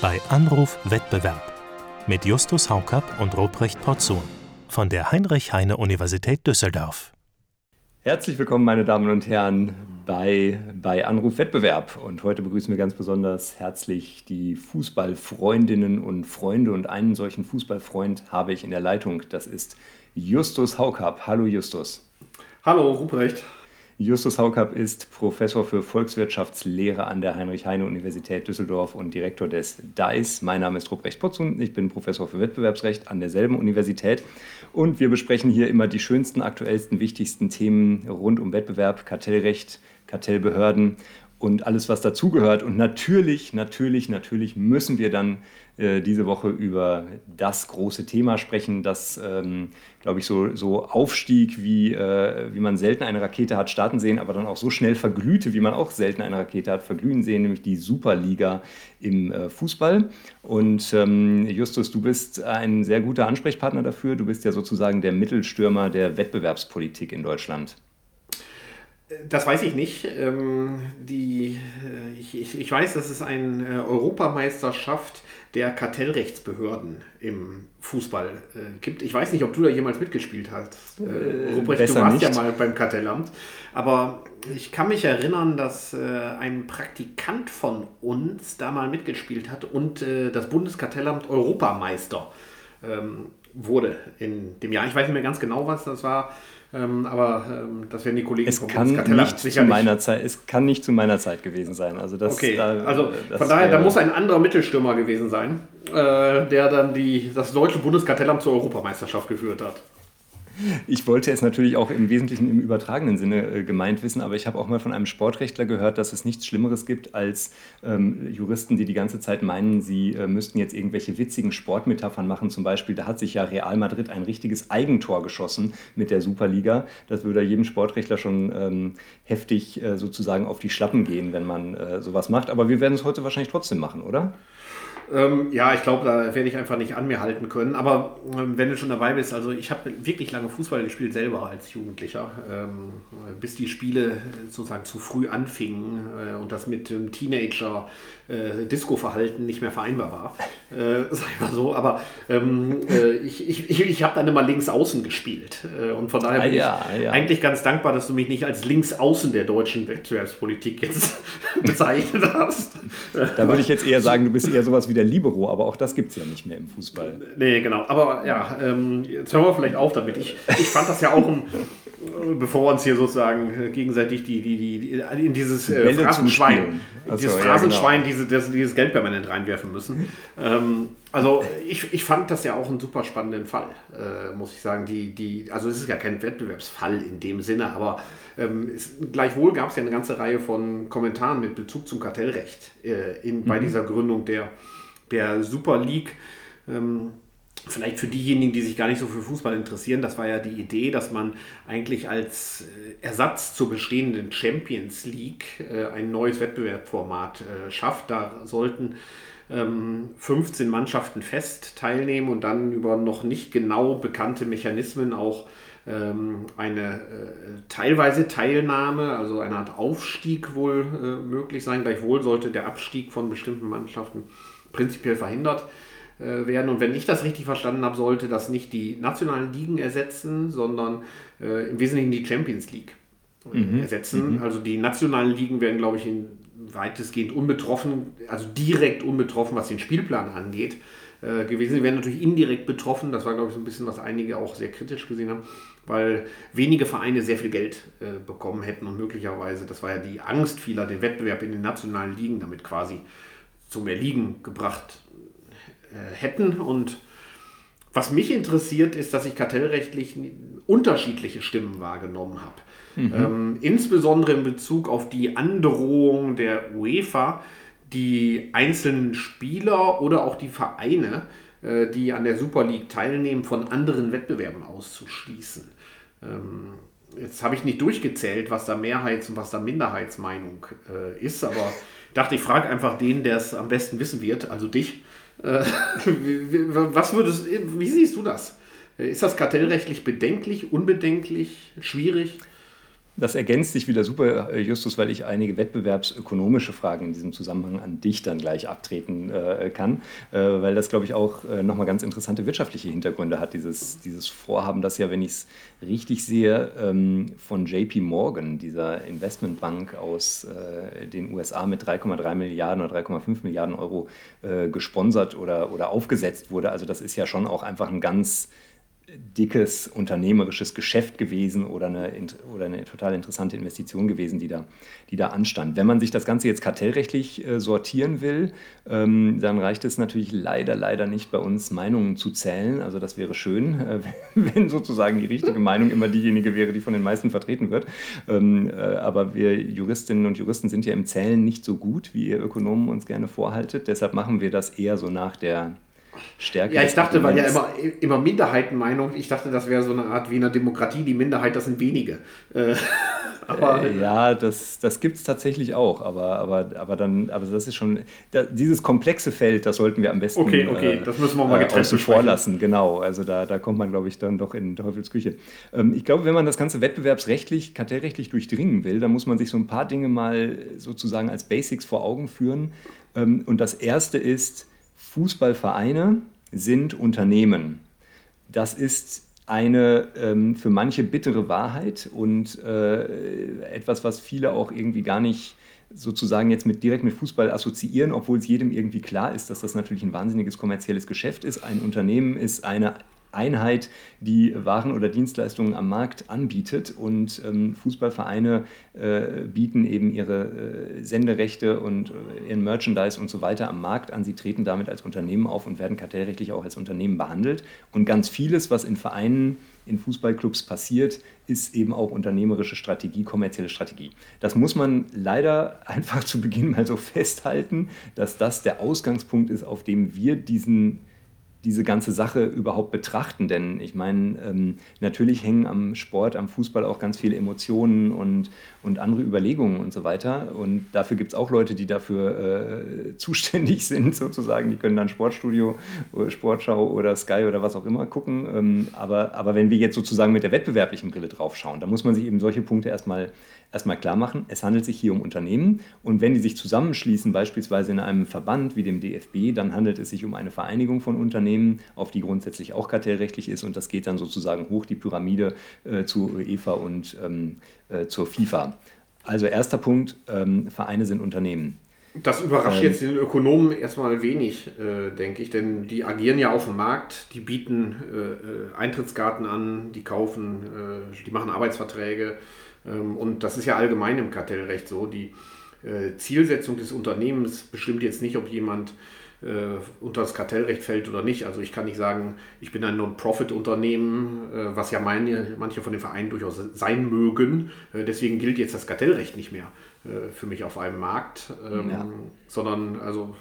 bei Anruf Wettbewerb mit Justus Haukapp und Ruprecht Porzun von der Heinrich-Heine-Universität Düsseldorf. Herzlich willkommen, meine Damen und Herren, bei, bei Anruf Wettbewerb. Und heute begrüßen wir ganz besonders herzlich die Fußballfreundinnen und Freunde. Und einen solchen Fußballfreund habe ich in der Leitung. Das ist Justus Haukapp. Hallo Justus. Hallo Ruprecht. Justus Haukapp ist Professor für Volkswirtschaftslehre an der Heinrich-Heine-Universität Düsseldorf und Direktor des DICE. Mein Name ist Ruprecht Potzun, ich bin Professor für Wettbewerbsrecht an derselben Universität und wir besprechen hier immer die schönsten, aktuellsten, wichtigsten Themen rund um Wettbewerb, Kartellrecht, Kartellbehörden und alles, was dazugehört. Und natürlich, natürlich, natürlich müssen wir dann äh, diese Woche über das große Thema sprechen, das, ähm, glaube ich, so, so aufstieg, wie, äh, wie man selten eine Rakete hat starten sehen, aber dann auch so schnell verglühte, wie man auch selten eine Rakete hat verglühen sehen, nämlich die Superliga im äh, Fußball. Und ähm, Justus, du bist ein sehr guter Ansprechpartner dafür. Du bist ja sozusagen der Mittelstürmer der Wettbewerbspolitik in Deutschland. Das weiß ich nicht. Ähm, die, äh, ich, ich, ich, weiß, dass es eine äh, Europameisterschaft der Kartellrechtsbehörden im Fußball äh, gibt. Ich weiß nicht, ob du da jemals mitgespielt hast. Äh, Ruprecht, du warst nicht. ja mal beim Kartellamt. Aber ich kann mich erinnern, dass äh, ein Praktikant von uns da mal mitgespielt hat und äh, das Bundeskartellamt Europameister ähm, wurde in dem Jahr. Ich weiß nicht mehr ganz genau, was das war. Ähm, aber ähm, das werden die Kollegen es kann nicht zu meiner Zeit, Es kann nicht zu meiner Zeit gewesen sein. Also das, okay, da, also von daher, da muss ein anderer Mittelstürmer gewesen sein, äh, der dann die, das deutsche Bundeskartellamt zur Europameisterschaft geführt hat. Ich wollte es natürlich auch im Wesentlichen im übertragenen Sinne äh, gemeint wissen, aber ich habe auch mal von einem Sportrechtler gehört, dass es nichts Schlimmeres gibt als ähm, Juristen, die die ganze Zeit meinen, sie äh, müssten jetzt irgendwelche witzigen Sportmetaphern machen. Zum Beispiel, da hat sich ja Real Madrid ein richtiges Eigentor geschossen mit der Superliga. Das würde jedem Sportrechtler schon ähm, heftig äh, sozusagen auf die Schlappen gehen, wenn man äh, sowas macht. Aber wir werden es heute wahrscheinlich trotzdem machen, oder? Ähm, ja, ich glaube, da werde ich einfach nicht an mir halten können. Aber ähm, wenn du schon dabei bist, also ich habe wirklich lange Fußball gespielt, selber als Jugendlicher, ähm, bis die Spiele sozusagen zu früh anfingen äh, und das mit dem Teenager äh, Disco-Verhalten nicht mehr vereinbar war. Äh, sag ich mal so. Aber ähm, äh, ich, ich, ich, ich habe dann immer links außen gespielt. Äh, und von daher bin ah, ja, ich ja. eigentlich ganz dankbar, dass du mich nicht als links außen der deutschen Wettbewerbspolitik jetzt bezeichnet hast. Da würde ich jetzt eher sagen, du bist eher sowas wie der Libero, aber auch das gibt es ja nicht mehr im Fußball. Nee, genau. Aber ja, ähm, jetzt hören wir vielleicht auf damit. Ich, ich fand das ja auch ein, bevor wir uns hier sozusagen gegenseitig die, die, die, in dieses äh, Phrasenschwein, dieses so, Phrasenschwein, ja, genau. Diese, das, dieses Geld permanent reinwerfen müssen. ähm, also ich, ich fand das ja auch einen super spannenden Fall, äh, muss ich sagen. Die, die, also es ist ja kein Wettbewerbsfall in dem Sinne, aber ähm, es, gleichwohl gab es ja eine ganze Reihe von Kommentaren mit Bezug zum Kartellrecht äh, in, bei mhm. dieser Gründung der, der Super League. Ähm, vielleicht für diejenigen, die sich gar nicht so für Fußball interessieren, das war ja die Idee, dass man eigentlich als äh, Ersatz zur bestehenden Champions League äh, ein neues Wettbewerbsformat äh, schafft. Da sollten 15 ähm, Mannschaften fest teilnehmen und dann über noch nicht genau bekannte Mechanismen auch ähm, eine teilweise Teilnahme, also eine Art Aufstieg wohl möglich sein. Gleichwohl sollte der Abstieg von bestimmten Mannschaften prinzipiell verhindert werden äh, werden. Und wenn ich das richtig verstanden habe, sollte das nicht die nationalen Ligen ersetzen, sondern äh, im Wesentlichen die Champions League äh, mhm. ersetzen. Mhm. Also die nationalen Ligen werden, glaube ich, weitestgehend unbetroffen, also direkt unbetroffen, was den Spielplan angeht, äh, gewesen. Sie werden natürlich indirekt betroffen. Das war, glaube ich, so ein bisschen, was einige auch sehr kritisch gesehen haben, weil wenige Vereine sehr viel Geld äh, bekommen hätten und möglicherweise, das war ja die Angst vieler, den Wettbewerb in den nationalen Ligen damit quasi zu mehr Ligen gebracht hätten. Und was mich interessiert, ist, dass ich kartellrechtlich unterschiedliche Stimmen wahrgenommen habe. Mhm. Ähm, insbesondere in Bezug auf die Androhung der UEFA, die einzelnen Spieler oder auch die Vereine, äh, die an der Super League teilnehmen, von anderen Wettbewerben auszuschließen. Ähm, jetzt habe ich nicht durchgezählt, was da Mehrheits- und was da Minderheitsmeinung äh, ist, aber dachte, ich frage einfach den, der es am besten wissen wird, also dich. Äh, was würdest, wie siehst du das? Ist das kartellrechtlich bedenklich, unbedenklich, schwierig? Das ergänzt sich wieder super, äh, Justus, weil ich einige wettbewerbsökonomische Fragen in diesem Zusammenhang an dich dann gleich abtreten äh, kann, äh, weil das, glaube ich, auch äh, nochmal ganz interessante wirtschaftliche Hintergründe hat, dieses, dieses Vorhaben, das ja, wenn ich es richtig sehe, ähm, von JP Morgan, dieser Investmentbank aus äh, den USA mit 3,3 Milliarden oder 3,5 Milliarden Euro äh, gesponsert oder, oder aufgesetzt wurde. Also das ist ja schon auch einfach ein ganz dickes unternehmerisches Geschäft gewesen oder eine, oder eine total interessante Investition gewesen, die da, die da anstand. Wenn man sich das Ganze jetzt kartellrechtlich äh, sortieren will, ähm, dann reicht es natürlich leider, leider nicht bei uns Meinungen zu zählen. Also das wäre schön, äh, wenn sozusagen die richtige Meinung immer diejenige wäre, die von den meisten vertreten wird. Ähm, äh, aber wir Juristinnen und Juristen sind ja im Zählen nicht so gut, wie ihr Ökonomen uns gerne vorhaltet. Deshalb machen wir das eher so nach der Stärke. Ja, ich dachte, weil ja immer, immer Minderheitenmeinung, ich dachte, das wäre so eine Art wie in der Demokratie, die Minderheit, das sind wenige. Äh, aber äh, ja, das, das gibt es tatsächlich auch, aber, aber, aber dann, aber das ist schon, da, dieses komplexe Feld, das sollten wir am besten okay, okay, äh, das müssen wir mal getrennt vorlassen, genau. Also da, da kommt man, glaube ich, dann doch in Teufelsküche. Ähm, ich glaube, wenn man das Ganze wettbewerbsrechtlich, kartellrechtlich durchdringen will, dann muss man sich so ein paar Dinge mal sozusagen als Basics vor Augen führen. Ähm, und das erste ist, Fußballvereine sind Unternehmen. Das ist eine ähm, für manche bittere Wahrheit und äh, etwas, was viele auch irgendwie gar nicht sozusagen jetzt mit, direkt mit Fußball assoziieren, obwohl es jedem irgendwie klar ist, dass das natürlich ein wahnsinniges kommerzielles Geschäft ist. Ein Unternehmen ist eine Einheit, die Waren oder Dienstleistungen am Markt anbietet. Und ähm, Fußballvereine äh, bieten eben ihre äh, Senderechte und äh, ihren Merchandise und so weiter am Markt an. Sie treten damit als Unternehmen auf und werden kartellrechtlich auch als Unternehmen behandelt. Und ganz vieles, was in Vereinen in Fußballclubs passiert, ist eben auch unternehmerische Strategie, kommerzielle Strategie. Das muss man leider einfach zu Beginn mal so festhalten, dass das der Ausgangspunkt ist, auf dem wir diesen diese ganze Sache überhaupt betrachten. Denn ich meine, ähm, natürlich hängen am Sport, am Fußball auch ganz viele Emotionen und, und andere Überlegungen und so weiter. Und dafür gibt es auch Leute, die dafür äh, zuständig sind, sozusagen. Die können dann Sportstudio, oder Sportschau oder Sky oder was auch immer gucken. Ähm, aber, aber wenn wir jetzt sozusagen mit der wettbewerblichen Brille drauf schauen, dann muss man sich eben solche Punkte erstmal erstmal klar machen, es handelt sich hier um Unternehmen und wenn die sich zusammenschließen, beispielsweise in einem Verband wie dem DFB, dann handelt es sich um eine Vereinigung von Unternehmen, auf die grundsätzlich auch kartellrechtlich ist und das geht dann sozusagen hoch die Pyramide äh, zu UEFA und ähm, äh, zur FIFA. Also erster Punkt, ähm, Vereine sind Unternehmen. Das überrascht ähm, jetzt den Ökonomen erstmal wenig, äh, denke ich, denn die agieren ja auf dem Markt, die bieten äh, äh Eintrittskarten an, die kaufen, äh, die machen Arbeitsverträge, ähm, und das ist ja allgemein im Kartellrecht so. Die äh, Zielsetzung des Unternehmens bestimmt jetzt nicht, ob jemand unter das Kartellrecht fällt oder nicht. Also ich kann nicht sagen, ich bin ein Non-Profit-Unternehmen, äh, was ja meine, manche von den Vereinen durchaus sein mögen. deswegen gilt jetzt das Kartellrecht nicht mehr für mich auf einem Markt, ähm, ja. sondern also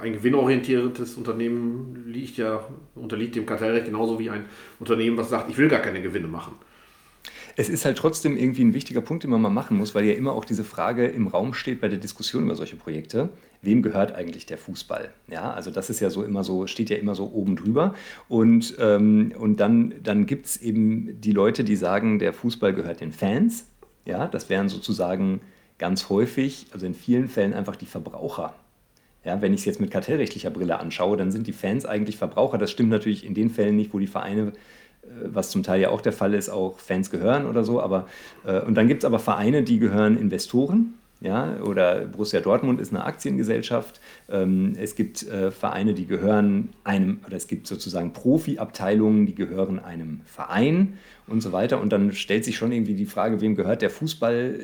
ein gewinnorientiertes Unternehmen liegt ja, unterliegt dem Kartellrecht genauso wie ein Unternehmen, was sagt, ich will gar keine Gewinne machen es ist halt trotzdem irgendwie ein wichtiger Punkt, den man mal machen muss, weil ja immer auch diese Frage im Raum steht bei der Diskussion über solche Projekte. Wem gehört eigentlich der Fußball? Ja, also das ist ja so immer so, steht ja immer so oben drüber. Und, ähm, und dann, dann gibt es eben die Leute, die sagen, der Fußball gehört den Fans. Ja, das wären sozusagen ganz häufig, also in vielen Fällen einfach die Verbraucher. Ja, wenn ich es jetzt mit kartellrechtlicher Brille anschaue, dann sind die Fans eigentlich Verbraucher. Das stimmt natürlich in den Fällen nicht, wo die Vereine was zum Teil ja auch der Fall ist, auch Fans gehören oder so. Aber, äh, und dann gibt es aber Vereine, die gehören Investoren. Ja, oder Borussia Dortmund ist eine Aktiengesellschaft. Ähm, es gibt äh, Vereine, die gehören einem, oder es gibt sozusagen Profiabteilungen, die gehören einem Verein und so weiter. Und dann stellt sich schon irgendwie die Frage, wem gehört der Fußball?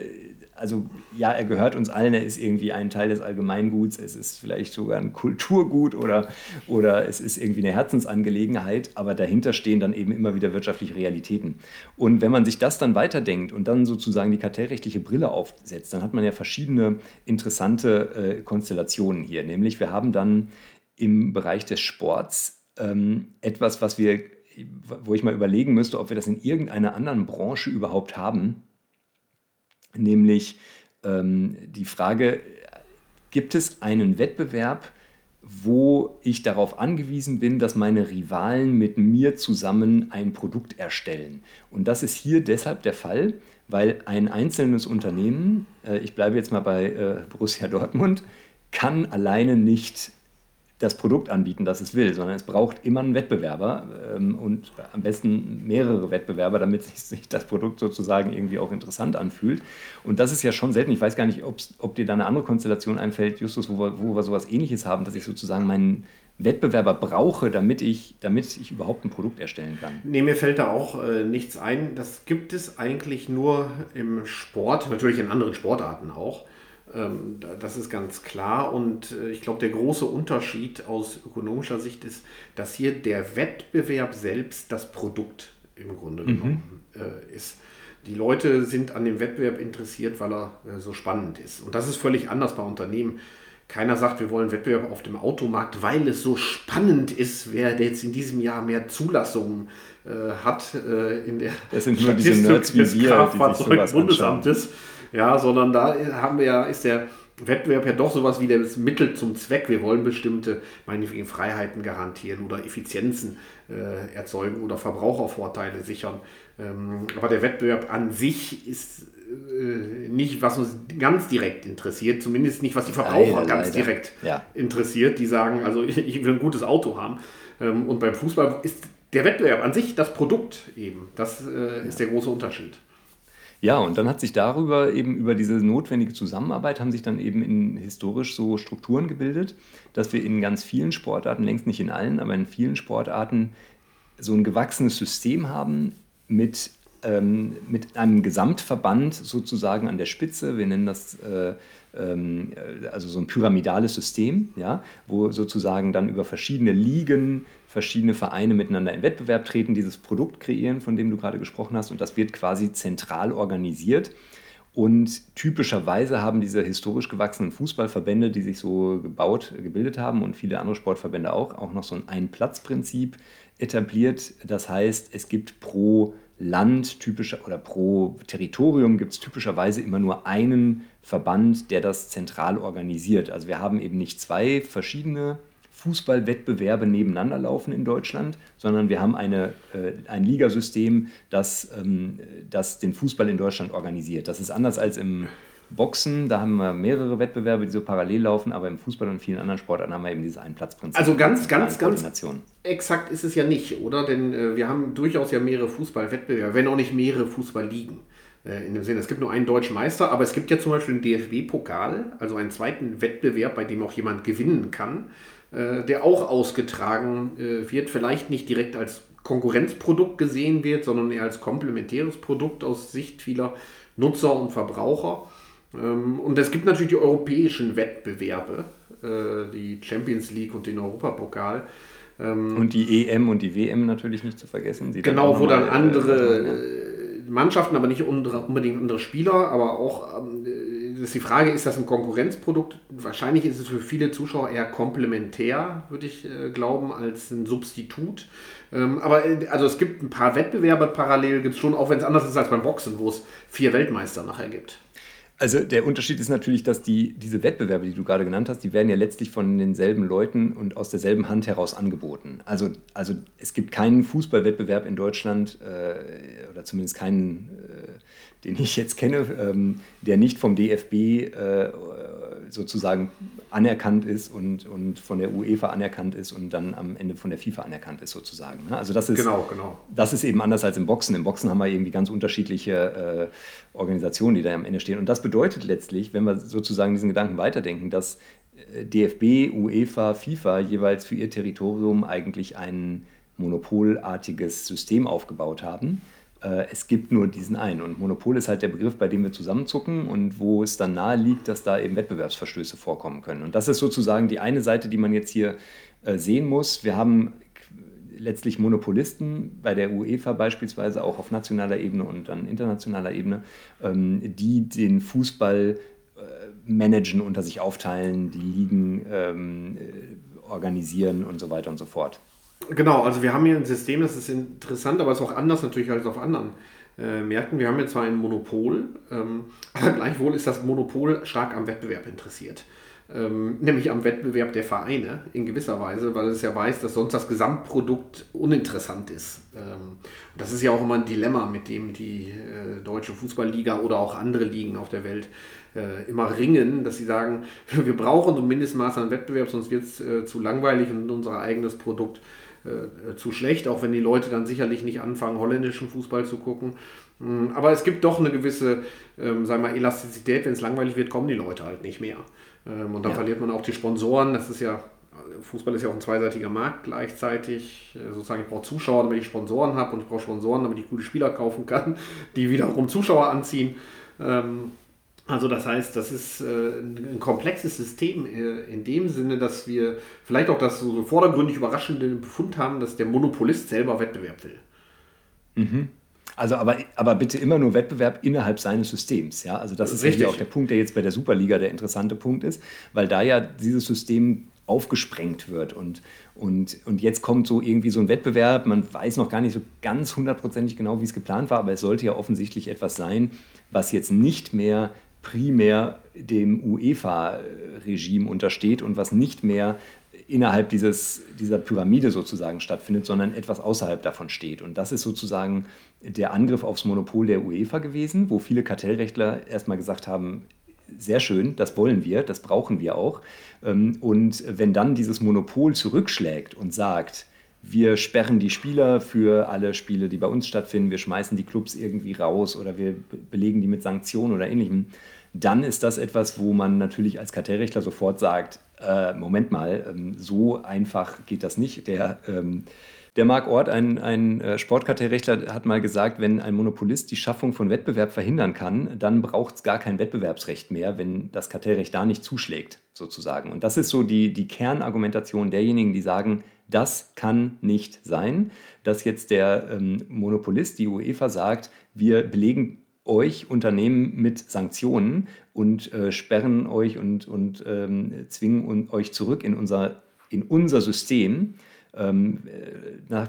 Also ja, er gehört uns allen, er ist irgendwie ein Teil des Allgemeinguts, es ist vielleicht sogar ein Kulturgut oder, oder es ist irgendwie eine Herzensangelegenheit, aber dahinter stehen dann eben immer wieder wirtschaftliche Realitäten. Und wenn man sich das dann weiterdenkt und dann sozusagen die kartellrechtliche Brille aufsetzt, dann hat man ja verschiedene interessante äh, Konstellationen hier. Nämlich wir haben dann im Bereich des Sports ähm, etwas, was wir, wo ich mal überlegen müsste, ob wir das in irgendeiner anderen Branche überhaupt haben nämlich ähm, die Frage, gibt es einen Wettbewerb, wo ich darauf angewiesen bin, dass meine Rivalen mit mir zusammen ein Produkt erstellen. Und das ist hier deshalb der Fall, weil ein einzelnes Unternehmen, äh, ich bleibe jetzt mal bei äh, Borussia Dortmund, kann alleine nicht das Produkt anbieten, das es will, sondern es braucht immer einen Wettbewerber ähm, und am besten mehrere Wettbewerber, damit sich das Produkt sozusagen irgendwie auch interessant anfühlt. Und das ist ja schon selten. Ich weiß gar nicht, ob dir da eine andere Konstellation einfällt, Justus, wo wir, wo wir sowas ähnliches haben, dass ich sozusagen meinen Wettbewerber brauche, damit ich, damit ich überhaupt ein Produkt erstellen kann. Nee, mir fällt da auch äh, nichts ein. Das gibt es eigentlich nur im Sport, natürlich in anderen Sportarten auch. Ähm, das ist ganz klar. Und äh, ich glaube, der große Unterschied aus ökonomischer Sicht ist, dass hier der Wettbewerb selbst das Produkt im Grunde mhm. genommen äh, ist. Die Leute sind an dem Wettbewerb interessiert, weil er äh, so spannend ist. Und das ist völlig anders bei Unternehmen. Keiner sagt, wir wollen Wettbewerb auf dem Automarkt, weil es so spannend ist, wer jetzt in diesem Jahr mehr Zulassungen äh, hat äh, in der das sind nur diese Nerds wie wir, die sich sowas Bundesamtes. Ja, sondern da haben wir ja, ist der Wettbewerb ja doch sowas wie das Mittel zum Zweck. Wir wollen bestimmte meinetwegen Freiheiten garantieren oder Effizienzen äh, erzeugen oder Verbrauchervorteile sichern. Ähm, aber der Wettbewerb an sich ist äh, nicht, was uns ganz direkt interessiert, zumindest nicht, was die Verbraucher leider, ganz leider. direkt ja. interessiert, die sagen, also ich, ich, will ein gutes Auto haben. Ähm, und beim Fußball ist der Wettbewerb an sich das Produkt eben. Das äh, ist der große Unterschied. Ja, und dann hat sich darüber eben über diese notwendige Zusammenarbeit haben sich dann eben in historisch so Strukturen gebildet, dass wir in ganz vielen Sportarten, längst nicht in allen, aber in vielen Sportarten so ein gewachsenes System haben mit ähm, mit einem Gesamtverband sozusagen an der Spitze. Wir nennen das äh, ähm, also so ein pyramidales System, ja, wo sozusagen dann über verschiedene Ligen verschiedene Vereine miteinander in Wettbewerb treten, dieses Produkt kreieren, von dem du gerade gesprochen hast. Und das wird quasi zentral organisiert. Und typischerweise haben diese historisch gewachsenen Fußballverbände, die sich so gebaut, gebildet haben und viele andere Sportverbände auch, auch noch so ein Ein-Platz-Prinzip etabliert. Das heißt, es gibt pro Land typischer oder pro Territorium gibt es typischerweise immer nur einen Verband, der das zentral organisiert. Also wir haben eben nicht zwei verschiedene Fußballwettbewerbe nebeneinander laufen in Deutschland, sondern wir haben eine, äh, ein Ligasystem, das, ähm, das den Fußball in Deutschland organisiert. Das ist anders als im Boxen, da haben wir mehrere Wettbewerbe, die so parallel laufen, aber im Fußball und vielen anderen Sportarten haben wir eben dieses Einplatzprinzip. Also ganz, ganz, ganz exakt ist es ja nicht, oder? Denn äh, wir haben durchaus ja mehrere Fußballwettbewerbe, wenn auch nicht mehrere Fußballligen. Äh, in dem Sinne, es gibt nur einen deutschen Meister, aber es gibt ja zum Beispiel den DFB-Pokal, also einen zweiten Wettbewerb, bei dem auch jemand gewinnen kann, äh, der auch ausgetragen äh, wird, vielleicht nicht direkt als Konkurrenzprodukt gesehen wird, sondern eher als komplementäres Produkt aus Sicht vieler Nutzer und Verbraucher. Ähm, und es gibt natürlich die europäischen Wettbewerbe, äh, die Champions League und den Europapokal. Ähm, und die EM und die WM natürlich nicht zu vergessen. genau, wo dann andere Mannschaften, aber nicht unbedingt andere Spieler, aber auch ähm, ist die Frage, ist das ein Konkurrenzprodukt? Wahrscheinlich ist es für viele Zuschauer eher komplementär, würde ich glauben, als ein Substitut. aber also es gibt ein paar Wettbewerbe parallel, gibt es schon, auch wenn es anders ist als beim Boxen, wo es vier Weltmeister nachher gibt. Also der Unterschied ist natürlich, dass die, diese Wettbewerbe, die du gerade genannt hast, die werden ja letztlich von denselben Leuten und aus derselben Hand heraus angeboten. Also, also es gibt keinen Fußballwettbewerb in Deutschland äh, oder zumindest keinen, äh, den ich jetzt kenne, ähm, der nicht vom DFB äh, sozusagen anerkannt ist und, und von der UEFA anerkannt ist und dann am Ende von der FIFA anerkannt ist sozusagen. Ne? Also das ist, genau, genau. das ist eben anders als im Boxen. Im Boxen haben wir irgendwie ganz unterschiedliche äh, Organisationen, die da am Ende stehen. Und das bedeutet letztlich, wenn wir sozusagen diesen Gedanken weiterdenken, dass äh, DFB, UEFA, FIFA jeweils für ihr Territorium eigentlich ein monopolartiges System aufgebaut haben es gibt nur diesen einen. Und Monopol ist halt der Begriff, bei dem wir zusammenzucken und wo es dann nahe liegt, dass da eben Wettbewerbsverstöße vorkommen können. Und das ist sozusagen die eine Seite, die man jetzt hier äh, sehen muss. Wir haben letztlich Monopolisten bei der UEFA beispielsweise auch auf nationaler Ebene und dann internationaler Ebene, ähm, die den Fußball äh, managen, unter sich aufteilen, die Ligen ähm, organisieren und so weiter und so fort. Genau, also wir haben hier ein System, das ist interessant, aber es ist auch anders natürlich als auf anderen äh, Märkten. Wir haben hier zwar ein Monopol, ähm, aber gleichwohl ist das Monopol stark am Wettbewerb interessiert. ähm, nämlich am Wettbewerb der Vereine in gewisser Weise, weil es ja weiß, dass sonst das Gesamtprodukt uninteressant ist. Ähm, das ist ja auch immer ein Dilemma, mit dem die äh, deutsche Fußballliga oder auch andere Ligen auf der Welt äh, immer ringen, dass sie sagen, wir brauchen so ein Mindestmaß an Wettbewerb, sonst wird es äh, zu langweilig und unser eigenes Produkt äh, zu schlecht, auch wenn die Leute dann sicherlich nicht anfangen, holländischen Fußball zu gucken. Mm, aber es gibt doch eine gewisse, ähm, sagen wir, Elastizität. Wenn es langweilig wird, kommen die Leute halt nicht mehr. Ähm, und dann ja. verliert man auch die Sponsoren. Das ist ja, Fußball ist ja auch ein zweiseitiger Markt gleichzeitig. Äh, sozusagen, ich brauche Zuschauer, damit ich Sponsoren habe und ich brauche Sponsoren, damit ich gute Spieler kaufen kann, die wiederum Zuschauer anziehen. Ähm, also das heißt, das ist äh, ein komplexes System äh, in dem Sinne, dass wir vielleicht auch das so vordergründig überraschende Befund haben, dass der Monopolist selber Wettbewerb will. Mhm. Also aber, aber bitte immer nur Wettbewerb innerhalb seines Systems. Ja? Also das ist Richtig. auch der Punkt, der jetzt bei der Superliga der interessante Punkt ist, weil da ja dieses System aufgesprengt wird und, und, und jetzt kommt so irgendwie so ein Wettbewerb, man weiß noch gar nicht so ganz hundertprozentig genau, wie es geplant war, aber es sollte ja offensichtlich etwas sein, was jetzt nicht mehr primär dem UEFA-Regime untersteht und was nicht mehr innerhalb dieses, dieser Pyramide sozusagen stattfindet, sondern etwas außerhalb davon steht. Und das ist sozusagen der Angriff aufs Monopol der UEFA gewesen, wo viele Kartellrechtler erstmal gesagt haben, sehr schön, das wollen wir, das brauchen wir auch. Ähm, und wenn dann dieses Monopol zurückschlägt und sagt, wir sperren die Spieler für alle Spiele, die bei uns stattfinden, wir schmeißen die Clubs irgendwie raus oder wir belegen die mit Sanktionen oder ähnlichem, dann ist das etwas, wo man natürlich als Kartellrechtler sofort sagt, äh, Moment mal, ähm, so einfach geht das nicht. Der, ähm, der Marc Ort, ein, ein äh, Sportkartellrechtler, hat mal gesagt, wenn ein Monopolist die Schaffung von Wettbewerb verhindern kann, dann braucht es gar kein Wettbewerbsrecht mehr, wenn das Kartellrecht da nicht zuschlägt, sozusagen. Und das ist so die, die Kernargumentation derjenigen, die sagen, das kann nicht sein, dass jetzt der ähm, Monopolist, die UEFA, sagt, wir belegen euch Unternehmen mit Sanktionen und äh, sperren euch und, und ähm, zwingen euch zurück in unser, in unser System. Ähm, äh, nach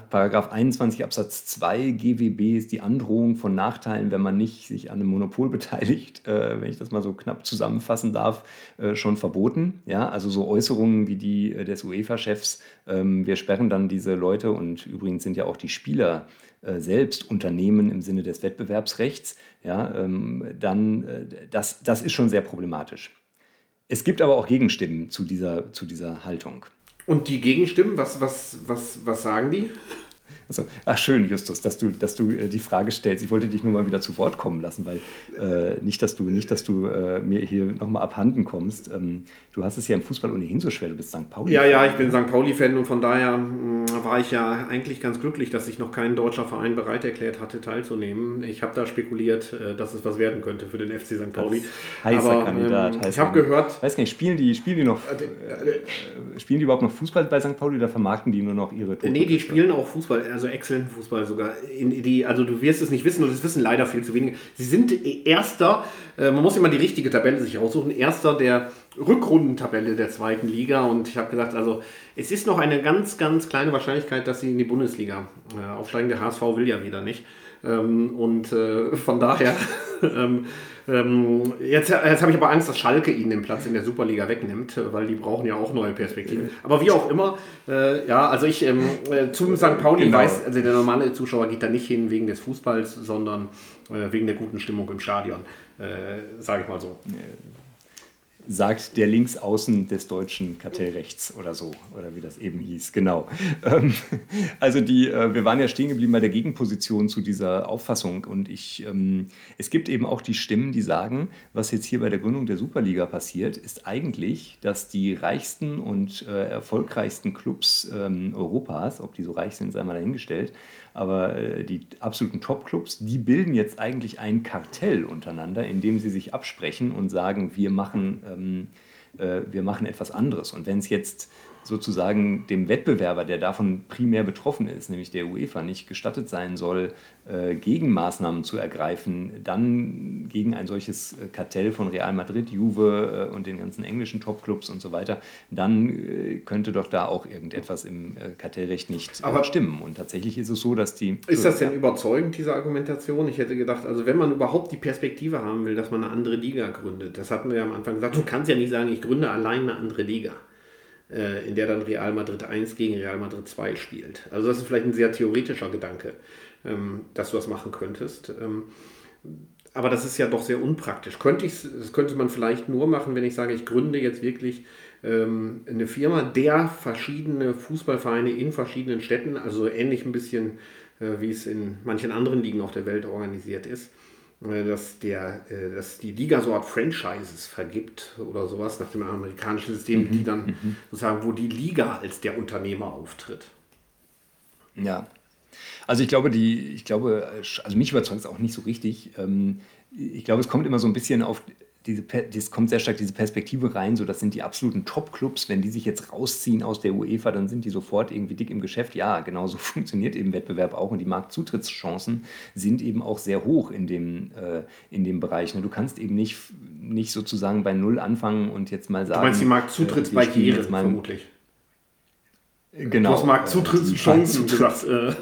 21 Absatz 2 GWB ist die Androhung von Nachteilen, wenn man nicht sich an einem Monopol beteiligt, äh, wenn ich das mal so knapp zusammenfassen darf, äh, schon verboten. Ja, also so Äußerungen wie die äh, des UEFA-Chefs, ähm, wir sperren dann diese Leute und übrigens sind ja auch die Spieler äh, selbst Unternehmen im Sinne des Wettbewerbsrechts, ja, ähm, dann äh, das, das ist schon sehr problematisch. Es gibt aber auch Gegenstimmen zu dieser, zu dieser Haltung. Und die Gegenstimmen, was, was, was, was sagen die? Also, ach schön, Justus, dass du, dass du äh, die Frage stellst. Ich wollte dich nur mal wieder zu Wort kommen lassen, weil äh, nicht, dass du, nicht, dass du äh, mir hier nochmal abhanden kommst. Ähm, du hast es ja im Fußball ohnehin so schwer. Du bist St. Pauli. Ja, ja, ich bin St. Pauli-Fan und von daher mh, mm, war ich ja eigentlich ganz glücklich, dass sich noch kein deutscher Verein bereit erklärt hatte, teilzunehmen. Ich habe da spekuliert, äh, dass es was werden könnte für den FC St. Pauli. Heißer Aber, Kandidat. Ähm, ich habe gehört. Weiß gar nicht, spielen die, spielen die noch, äh, äh, spielen die überhaupt noch Fußball bei St. Pauli oder vermarkten die nur noch ihre Tote Nee, die spielen auch Fußball also exzellenten Fußball sogar. In die, also du wirst es nicht wissen und es wissen leider viel zu wenige. Sie sind erster, äh, man muss immer die richtige Tabelle sich raussuchen, erster der Rückrundentabelle der zweiten Liga und ich habe gesagt, also es ist noch eine ganz, ganz kleine Wahrscheinlichkeit, dass sie in die Bundesliga äh, aufsteigen. Der HSV will ja wieder nicht. Ähm, und äh, von daher ähm, jetzt jetzt habe ich aber Angst, dass Schalke ihnen den Platz in der Superliga wegnimmt, weil die brauchen ja auch neue Perspektiven. Aber wie auch immer, äh, ja, also ich ähm, äh, zu St. Pauli genau. weiß, also der normale Zuschauer geht da nicht hin wegen des Fußballs, sondern äh, wegen der guten Stimmung im Stadion, äh, sage ich mal so sagt der Linksaußen des deutschen Kartellrechts oder so, oder wie das eben hieß, genau. Ähm, also die, äh, wir waren ja stehen geblieben bei der Gegenposition zu dieser Auffassung und ich, ähm, es gibt eben auch die Stimmen, die sagen, was jetzt hier bei der Gründung der Superliga passiert, ist eigentlich, dass die reichsten und äh, erfolgreichsten Clubs ähm, Europas, ob die so reich sind, sei mal dahingestellt, aber äh, die absoluten Top-Clubs, die bilden jetzt eigentlich ein Kartell untereinander, indem sie sich absprechen und sagen, wir machen, ähm, äh, wir machen etwas anderes. Und wenn es jetzt sozusagen dem Wettbewerber, der davon primär betroffen ist, nämlich der UEFA, nicht gestattet sein soll, äh, Gegenmaßnahmen zu ergreifen, dann gegen ein solches äh, Kartell von Real Madrid, Juve äh, und den ganzen englischen Topclubs und so weiter, dann könnte doch da auch irgendetwas im Kartellrecht nicht Aber stimmen. Und tatsächlich ist es so, dass die. Ist das denn überzeugend, diese Argumentation? Ich hätte gedacht, also wenn man überhaupt die Perspektive haben will, dass man eine andere Liga gründet, das hatten wir ja am Anfang gesagt, du kannst ja nicht sagen, ich gründe allein eine andere Liga in der dann Real Madrid 1 gegen Real Madrid 2 spielt. Also das ist vielleicht ein sehr theoretischer Gedanke ähm, dass du das machen könntest. Ähm, aber das ist ja doch sehr unpraktisch. Könnte ich, das könnte man vielleicht nur machen, wenn ich sage, ich gründe jetzt wirklich ähm, eine Firma, der verschiedene Fußballvereine in verschiedenen Städten, also ähnlich ein bisschen äh, wie es in manchen anderen Ligen auf der Welt organisiert ist, äh, dass, der, äh, dass die Liga so Art Franchises vergibt oder sowas nach dem amerikanischen System, mhm. die dann mhm. sozusagen, wo die Liga als der Unternehmer auftritt. Ja, also ich glaube, die, ich glaube, also mich überzeugt es auch nicht so richtig. Ähm, ich glaube, es kommt immer so ein bisschen auf diese, das kommt sehr stark diese Perspektive rein, so das sind die absoluten Top-Clubs. Wenn die sich jetzt rausziehen aus der UEFA, dann sind die sofort irgendwie dick im Geschäft. Ja, genau so funktioniert eben Wettbewerb auch und die Marktzutrittschancen sind eben auch sehr hoch in dem, äh, in dem Bereich. Ne? Du kannst eben nicht, nicht sozusagen bei Null anfangen und jetzt mal sagen. Du meinst die Marktzutrittsbarriere äh, vermutlich? Genau. Du hast Marktzutrittschancen gesagt. Äh.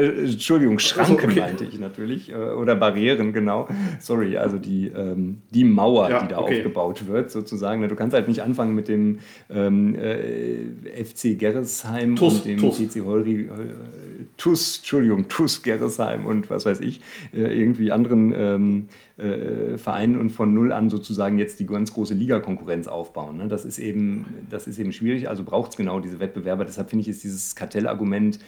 Äh, Entschuldigung, Schranken okay. meinte ich natürlich. Äh, oder Barrieren, genau. Sorry, also die, ähm, die Mauer, ja, die da okay. aufgebaut wird, sozusagen. Du kannst halt nicht anfangen mit dem ähm, äh, FC Gerresheim Tuss, und dem Tuss. TC Holri, TUS, Entschuldigung, TUS Gerresheim und was weiß ich, irgendwie anderen ähm, äh, Vereinen und von null an sozusagen jetzt die ganz große Ligakonkurrenz aufbauen. Ne? Das, ist eben, das ist eben schwierig, also braucht es genau diese Wettbewerber. Deshalb finde ich, ist dieses Kartellargument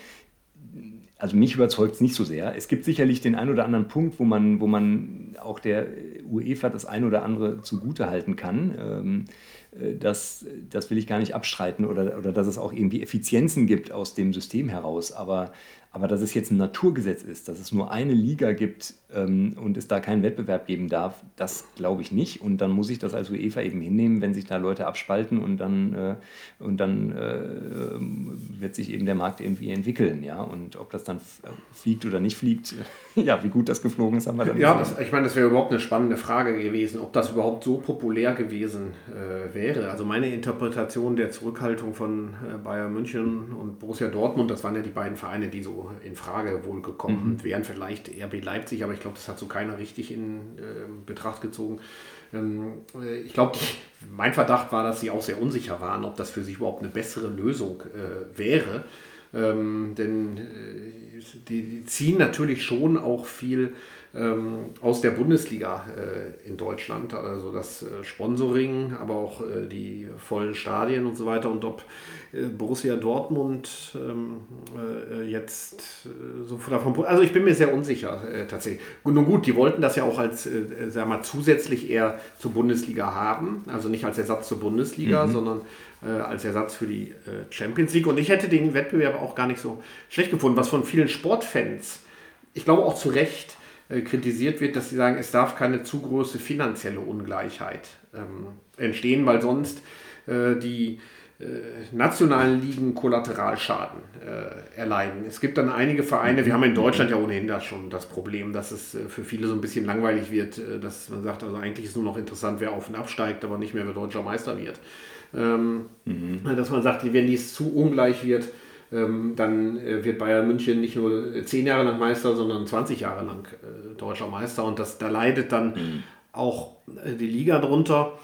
also mich überzeugt es nicht so sehr. Es gibt sicherlich den einen oder anderen Punkt, wo man, wo man auch der UEFA das ein oder andere zugute halten kann. Ähm, äh, das, das will ich gar nicht abstreiten oder, oder dass es auch irgendwie Effizienzen gibt aus dem System heraus. Aber, aber dass es jetzt ein Naturgesetz ist, dass es nur eine Liga gibt, ähm, und es da keinen Wettbewerb geben darf, das glaube ich nicht. Und dann muss ich das als UEFA eben hinnehmen, wenn sich da Leute abspalten und dann, äh, und dann äh, wird sich eben der Markt irgendwie entwickeln. Ja? Und ob das dann fliegt oder nicht fliegt, ja, wie gut das geflogen ist, haben wir dann Ja, das, ich meine, das wäre überhaupt eine spannende Frage gewesen, ob das überhaupt so populär gewesen äh, wäre. Also meine Interpretation der Zurückhaltung von äh, Bayern München und Borussia Dortmund, das waren ja die beiden Vereine, die so in Frage wohl gekommen mhm. wären, vielleicht RB Leipzig, aber ich glaube, das hat so keiner richtig in äh, Betracht gezogen. Ähm, äh, ich glaube, mein Verdacht war, dass sie auch sehr unsicher waren, ob das für sich überhaupt eine bessere Lösung äh, wäre. Ähm, denn äh, die, die, ziehen natürlich schon auch viel ähm, aus der Bundesliga äh, in Deutschland, also das äh, Sponsoring, aber auch äh, die vollen Stadien und so weiter. Und ob äh, Borussia Dortmund ähm, äh, jetzt so davon, also ich bin mir sehr unsicher tatsächlich. Nun gut, die wollten das ja auch als, äh, sag mal, zusätzlich eher zur Bundesliga haben, also nicht als Ersatz zur Bundesliga, mhm. sondern als Ersatz für die Champions League. Und ich hätte den Wettbewerb auch gar nicht so schlecht gefunden, was von vielen Sportfans, ich glaube auch zu Recht, äh, kritisiert wird, dass sie sagen, es darf keine zu große finanzielle Ungleichheit ähm, entstehen, weil sonst äh, die äh, nationalen Ligen Kollateralschaden äh, erleiden. Es gibt dann einige Vereine, wir haben in Deutschland ja ohnehin da schon das Problem, dass es äh, für viele so ein bisschen langweilig wird, äh, dass man sagt, also eigentlich ist nur noch interessant, wer auf und absteigt, aber nicht mehr, wer deutscher Meister wird. Ähm, mhm. Dass man sagt, wenn dies zu ungleich wird, dann äh, wird Bayern München nicht nur zehn Jahre lang Meister, sondern 20 Jahre lang äh, deutscher Meister. Und das, da leidet dann mhm. auch äh, die Liga drunter.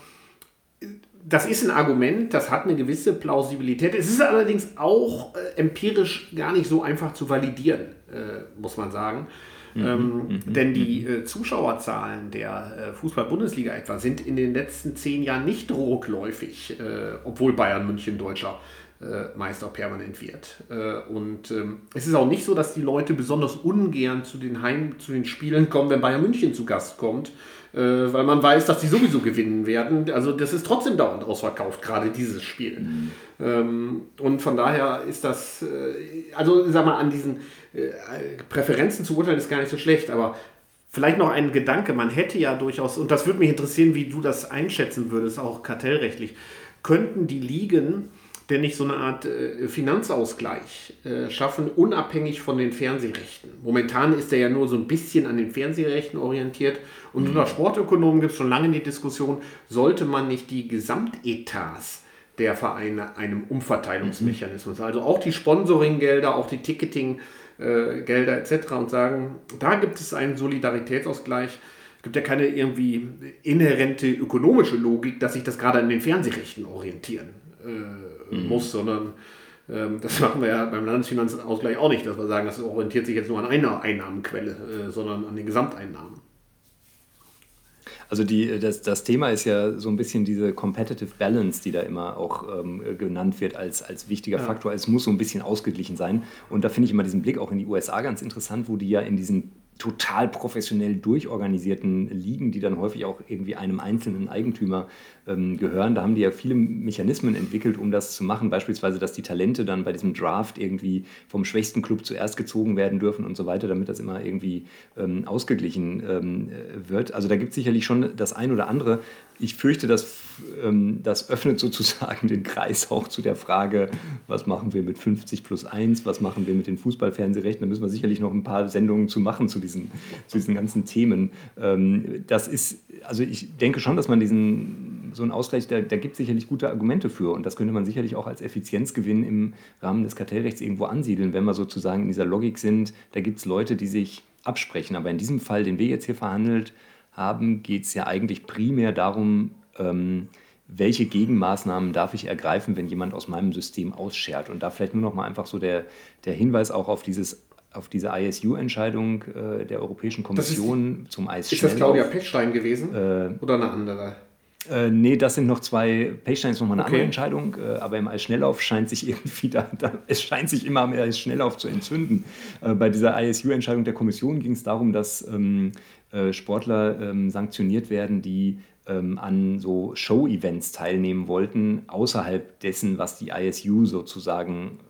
Das ist ein Argument, das hat eine gewisse Plausibilität. Es ist allerdings auch äh, empirisch gar nicht so einfach zu validieren, äh, muss man sagen. Mhm. Ähm, mhm. Denn die äh, Zuschauerzahlen der Fußball-Bundesliga etwa sind in den letzten zehn Jahren nicht rückläufig, obwohl Bayern München Deutscher äh, Meister permanent wird. Äh, und ähm, es ist auch nicht so, dass die Leute besonders ungern zu den Heim, zu den Spielen kommen, wenn Bayern München zu Gast kommt, äh, weil man weiß, dass sie sowieso gewinnen werden. Also das ist trotzdem dauernd ausverkauft, gerade dieses Spiel. Mhm. Ähm, und von daher ist das, also sag mal, an diesen Präferenzen zu urteilen ist gar nicht so schlecht, aber Vielleicht noch ein Gedanke, man hätte ja durchaus, und das würde mich interessieren, wie du das einschätzen würdest, auch kartellrechtlich, könnten die Ligen der nicht so eine Art äh, Finanzausgleich äh, schaffen, unabhängig von den Fernsehrechten. Momentan ist er ja nur so ein bisschen an den Fernsehrechten orientiert. Und mhm. unter Sportökonomen gibt es schon lange die Diskussion, sollte man nicht die Gesamtetats der Vereine einem Umverteilungsmechanismus, mhm. also auch die Sponsoringgelder, auch die Ticketinggelder etc. und sagen, da gibt es einen Solidaritätsausgleich. Es gibt ja keine irgendwie inhärente ökonomische Logik, dass sich das gerade an den Fernsehrechten orientieren äh, mhm. muss, sondern ähm, das machen wir ja beim Landesfinanzausgleich auch nicht, dass wir sagen, das orientiert sich jetzt nur an einer Einnahmenquelle, äh, sondern an den Gesamteinnahmen. Also die, das, das Thema ist ja so ein bisschen diese Competitive Balance, die da immer auch ähm, genannt wird als, als wichtiger ja. Faktor. Es muss so ein bisschen ausgeglichen sein. Und da finde ich immer diesen Blick auch in die USA ganz interessant, wo die ja in diesen total professionell durchorganisierten Ligen, die dann häufig auch irgendwie einem einzelnen Eigentümer ähm, gehören. Da haben die ja viele Mechanismen entwickelt, um das zu machen. Beispielsweise, dass die Talente dann bei diesem Draft irgendwie vom schwächsten Club zuerst gezogen werden dürfen und so weiter, damit das immer irgendwie ähm, ausgeglichen ähm, wird. Also da gibt es sicherlich schon das ein oder andere. Ich fürchte, dass ähm, das öffnet sozusagen den Kreis auch zu der Frage, was machen wir mit 50 plus 1, was machen wir mit den Fußballfernsehrechten. Da müssen wir sicherlich noch ein paar Sendungen zu machen zu diesen, zu diesen ganzen Themen. Ähm, das ist, also ich denke schon, dass man diesen so einen Ausgleich, da, da gibt es sicherlich gute Argumente für. Und das könnte man sicherlich auch als Effizienzgewinn im Rahmen des Kartellrechts irgendwo ansiedeln, wenn wir sozusagen in dieser Logik sind, da gibt es Leute, die sich absprechen. Aber in diesem Fall, den wir jetzt hier verhandelt haben, geht es ja eigentlich primär darum, ähm, welche Gegenmaßnahmen darf ich ergreifen, wenn jemand aus meinem System ausschert. Und da vielleicht nur noch mal einfach so der, der Hinweis auch auf dieses auf diese ISU-Entscheidung äh, der Europäischen Kommission ist, zum Eis Ist das Claudia Pechstein gewesen äh, oder eine andere? Äh, nee, das sind noch zwei, Pechstein ist nochmal eine okay. andere Entscheidung, äh, aber im Eisschnelllauf scheint sich irgendwie da, da, es scheint sich immer mehr Eisschnelllauf zu entzünden. Äh, bei dieser ISU-Entscheidung der Kommission ging es darum, dass ähm, äh, Sportler ähm, sanktioniert werden, die ähm, an so Show-Events teilnehmen wollten, außerhalb dessen, was die ISU sozusagen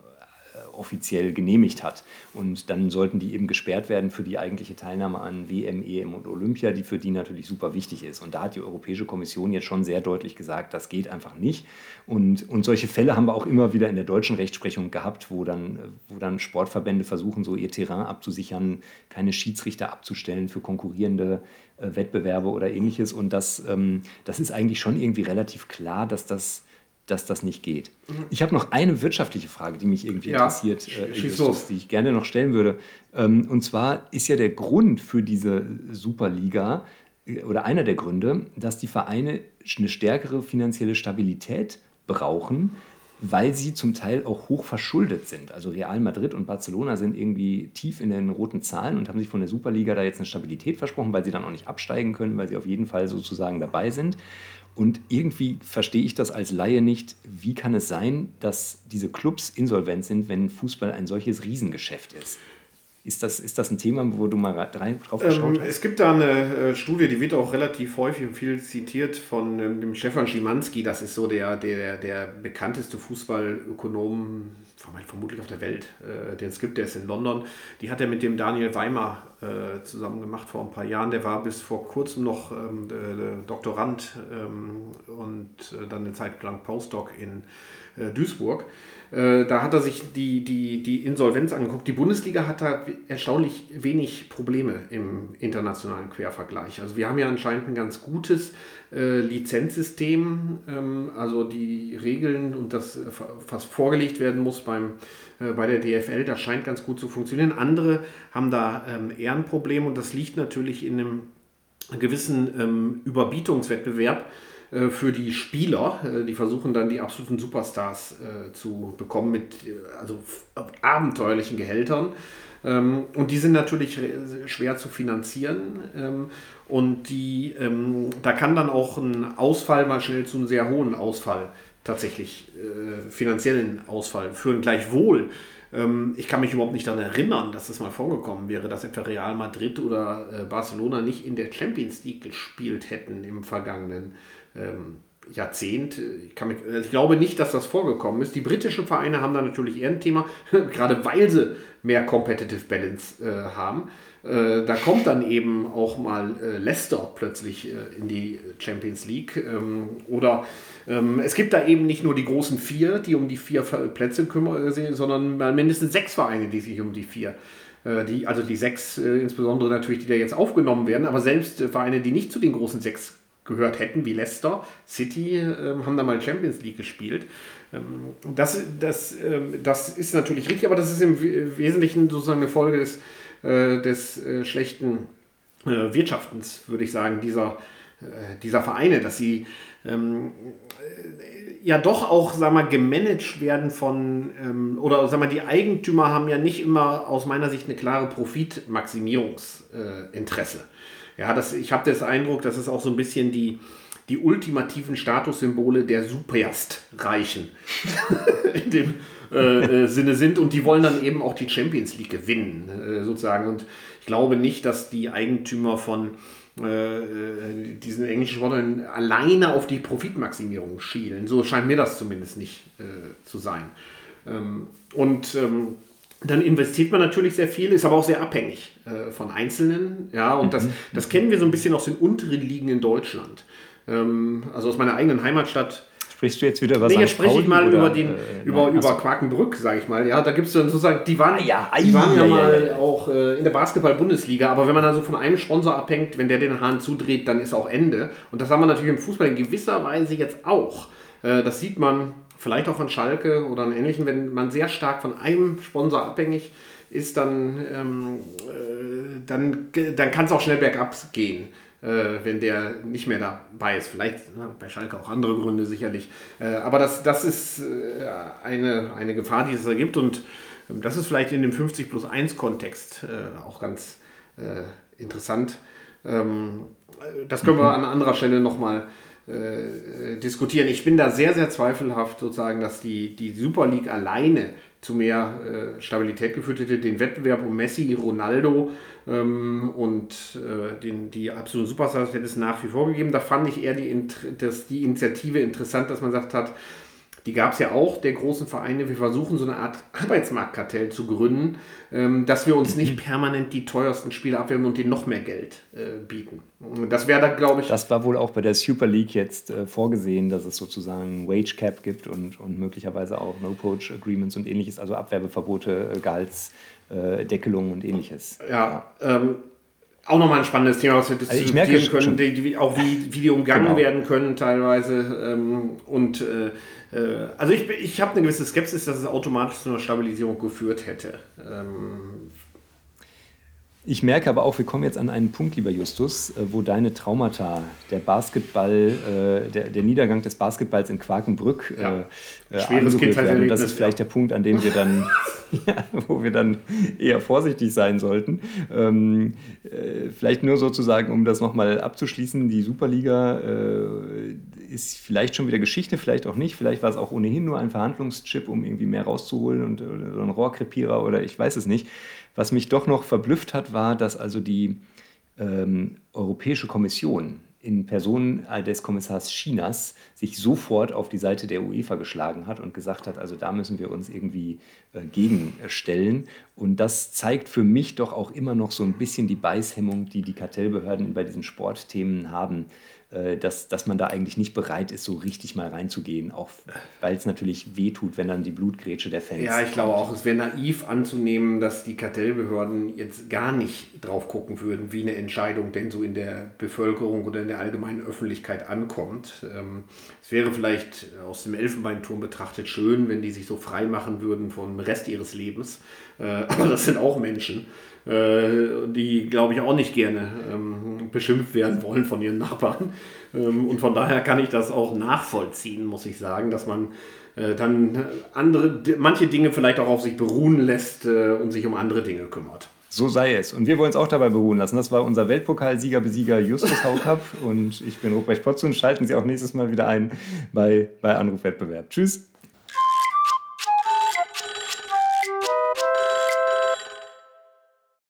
offiziell genehmigt hat. Und dann sollten die eben gesperrt werden für die eigentliche Teilnahme an WM, EM und Olympia, die für die natürlich super wichtig ist. Und da hat die Europäische Kommission jetzt schon sehr deutlich gesagt, das geht einfach nicht. Und, und solche Fälle haben wir auch immer wieder in der deutschen Rechtsprechung gehabt, wo dann, wo dann Sportverbände versuchen, so ihr Terrain abzusichern, keine Schiedsrichter abzustellen für konkurrierende äh, Wettbewerbe oder ähnliches. Und das, ähm, das ist eigentlich schon irgendwie relativ klar, dass das dass das nicht geht. Mhm. Ich habe noch eine wirtschaftliche Frage, die mich irgendwie ja, interessiert, äh, Justus, die ich gerne noch stellen würde. Ähm, und zwar ist ja der Grund für diese Superliga äh, oder einer der Gründe, dass die Vereine eine stärkere finanzielle Stabilität brauchen, weil sie zum Teil auch hoch verschuldet sind. Also Real Madrid und Barcelona sind irgendwie tief in den roten Zahlen und haben sich von der Superliga da jetzt eine Stabilität versprochen, weil sie dann auch nicht absteigen können, weil sie auf jeden Fall sozusagen dabei sind. Und irgendwie verstehe ich das als Laie nicht. Wie kann es sein, dass diese Clubs insolvent sind, wenn Fußball ein solches Riesengeschäft ist? Ist das, ist das ein Thema, wo du mal rein, drauf geschaut ähm, hast? Es gibt da eine äh, Studie, die wird auch relativ häufig und viel zitiert von ähm, dem Stefan Schimanski. Das ist so der, der, der bekannteste Fußballökonom, vermutlich auf der Welt, äh, den es gibt. Der ist in London. Die hat er mit dem Daniel Weimer äh, zusammen gemacht vor ein paar Jahren. Der war bis vor kurzem noch ähm, Doktorand ähm, und äh, dann eine Zeit lang Postdoc in äh, Duisburg. Äh, da hat er sich die, die, die Insolvenz angeguckt. Die Bundesliga hat da erstaunlich wenig Probleme im internationalen Quervergleich. Also wir haben ja anscheinend ein ganz gutes äh, Lizenzsystem, ähm, also die Regeln und das, was vorgelegt werden muss beim, äh, bei der DFL, das scheint ganz gut zu funktionieren. Andere haben da ähm, eher ein Problem und das liegt natürlich in einem gewissen ähm, Überbietungswettbewerb äh, für die Spieler. Äh, die versuchen dann die absoluten Superstars äh, zu bekommen mit also abenteuerlichen Gehältern. Ähm, und die sind natürlich schwer zu finanzieren. Ähm, und die, ähm, da kann dann auch ein Ausfall mal schnell zu einem sehr hohen Ausfall tatsächlich finanziellen Ausfall führen. Gleichwohl ich kann mich überhaupt nicht daran erinnern, dass das mal vorgekommen wäre, dass etwa Real Madrid oder Barcelona nicht in der Champions League gespielt hätten im vergangenen ähm, Jahrzehnt. Ich, mich, ich, glaube nicht, dass das vorgekommen ist. Die britischen Vereine haben da natürlich eher ein Thema, gerade weil sie mehr Competitive Balance äh, haben. Äh, da kommt dann eben auch mal äh, Leicester plötzlich äh, in die Champions League. Ähm, oder ähm, es gibt da eben nicht nur die großen vier, die um die vier Plätze kümmern, äh, sondern mindestens sechs Vereine, die sich um die vier äh, die, also die sechs, insbesondere natürlich, die da jetzt aufgenommen werden, aber selbst Vereine, die nicht zu den großen sechs gehört hätten, wie Leicester, City, ähm, haben da mal Champions League gespielt. Ähm, das, das, ähm, das ist natürlich richtig, aber das ist im Wesentlichen sozusagen eine Folge des, äh, des äh, schlechten äh, Wirtschaftens, würde ich sagen, dieser, dieser Vereine, dass sie ähm, ja doch auch, sag mal, gemanagt werden von, ähm, oder sag mal, die Eigentümer haben ja nicht immer aus meiner Sicht eine klare Profitmaximierungsinteresse. Äh, ja, das, ich habe den Eindruck, das ist auch so ein bisschen die, die ultimativen Statussymbole der Superst-Reichen in dem äh, äh, Sinne sind und die wollen dann eben auch die Champions League gewinnen, äh, sozusagen. Und ich glaube nicht, dass die Eigentümer von äh, äh, diesen englischen Sportlern alleine auf die Profitmaximierung schielen. So scheint mir das zumindest nicht zu sein. Ähm, und ähm, dann investiert man natürlich sehr viel, ist aber auch sehr abhängig äh, von Einzelnen. Ja, und das, mhm. das kennen wir so ein bisschen aus den unteren Ligen in Deutschland. Ähm, also aus meiner eigenen Heimatstadt. Sprichst du jetzt wieder was nee, jetzt spreche ich mal oder, über, den, äh, über, nein, über Quakenbrück, sage ich mal. Ja, da gibt es dann sozusagen, die waren, ja, die waren ja, ja mal ja, auch äh, in der Basketball-Bundesliga, aber wenn man dann so von einem Sponsor abhängt, wenn der den Hahn zudreht, dann ist auch Ende. Und das haben wir natürlich im Fußball in gewisser Weise jetzt auch. Äh, das sieht man vielleicht auch an Schalke oder an ähnlichen, wenn man sehr stark von einem Sponsor abhängig ist, dann, ähm, äh, dann, dann kann es auch schnell bergab gehen. Äh, wenn der nicht mehr dabei ist. Vielleicht na, bei Schalke auch andere Gründe sicherlich. Äh, aber das, das ist äh, eine, eine Gefahr, die es da gibt. Und ähm, das ist vielleicht in dem 50 plus 1 Kontext äh, auch ganz äh, interessant. Ähm, das können wir an anderer Stelle nochmal äh, diskutieren. Ich bin da sehr, sehr zweifelhaft, sozusagen, dass die, die Super League alleine zu mehr äh, Stabilität geführt hätte. Den Wettbewerb um Messi, Ronaldo ähm, und äh, den, die absoluten Superstars hätte es nach wie vor gegeben. Da fand ich eher die, das, die Initiative interessant, dass man sagt hat, die gab es ja auch, der großen Vereine. Wir versuchen so eine Art Arbeitsmarktkartell zu gründen, ähm, dass wir uns nicht permanent die teuersten Spiele abwerben und denen noch mehr Geld äh, bieten. Das wäre da, glaube ich. Das war wohl auch bei der Super League jetzt äh, vorgesehen, dass es sozusagen Wage Cap gibt und, und möglicherweise auch No-Poach Agreements und ähnliches, also Abwerbeverbote, äh, Gehaltsdeckelungen und ähnliches. Ja, ja. Ähm, auch nochmal ein spannendes Thema, was wir also diskutieren können, die, die, auch wie, wie die umgangen genau. werden können teilweise. Ähm, und äh, äh, also ich, ich habe eine gewisse Skepsis, dass es automatisch zu einer Stabilisierung geführt hätte. Ähm, ich merke aber auch, wir kommen jetzt an einen Punkt, lieber Justus, äh, wo deine Traumata, der Basketball, äh, der, der Niedergang des Basketballs in Quakenbrück ja. äh, Schweres werden. Und das ist vielleicht ja. der Punkt, an dem wir dann, ja, wo wir dann eher vorsichtig sein sollten. Ähm, äh, vielleicht nur sozusagen, um das nochmal abzuschließen, die Superliga äh, ist vielleicht schon wieder Geschichte, vielleicht auch nicht. Vielleicht war es auch ohnehin nur ein Verhandlungschip, um irgendwie mehr rauszuholen und oder ein Rohrkrepierer oder ich weiß es nicht. Was mich doch noch verblüfft hat, war, dass also die ähm, Europäische Kommission in Person des Kommissars Chinas sich sofort auf die Seite der UEFA geschlagen hat und gesagt hat, also da müssen wir uns irgendwie äh, gegenstellen. Und das zeigt für mich doch auch immer noch so ein bisschen die Beißhemmung, die die Kartellbehörden bei diesen Sportthemen haben. Äh, dass, dass man da eigentlich nicht bereit ist, so richtig mal reinzugehen, auch weil es natürlich wehtut, wenn dann die Blutgrätsche der Fans. Ja, ich glaube auch, es wäre naiv anzunehmen, dass die Kartellbehörden jetzt gar nicht drauf gucken würden, wie eine Entscheidung denn so in der Bevölkerung oder in der allgemeinen Öffentlichkeit ankommt. Ähm, es wäre vielleicht aus dem Elfenbeinturm betrachtet schön, wenn die sich so frei machen würden vom Rest ihres Lebens. Äh, aber das sind auch Menschen. Äh, die, glaube ich, auch nicht gerne ähm, beschimpft werden wollen von ihren Nachbarn. Ähm, und von daher kann ich das auch nachvollziehen, muss ich sagen, dass man äh, dann andere, manche Dinge vielleicht auch auf sich beruhen lässt äh, und sich um andere Dinge kümmert. So sei es. Und wir wollen es auch dabei beruhen lassen. Das war unser Weltpokalsieger-Besieger Justus Haukapp und ich bin Ruprecht Potz und schalten Sie auch nächstes Mal wieder ein bei, bei Anrufwettbewerb. Tschüss.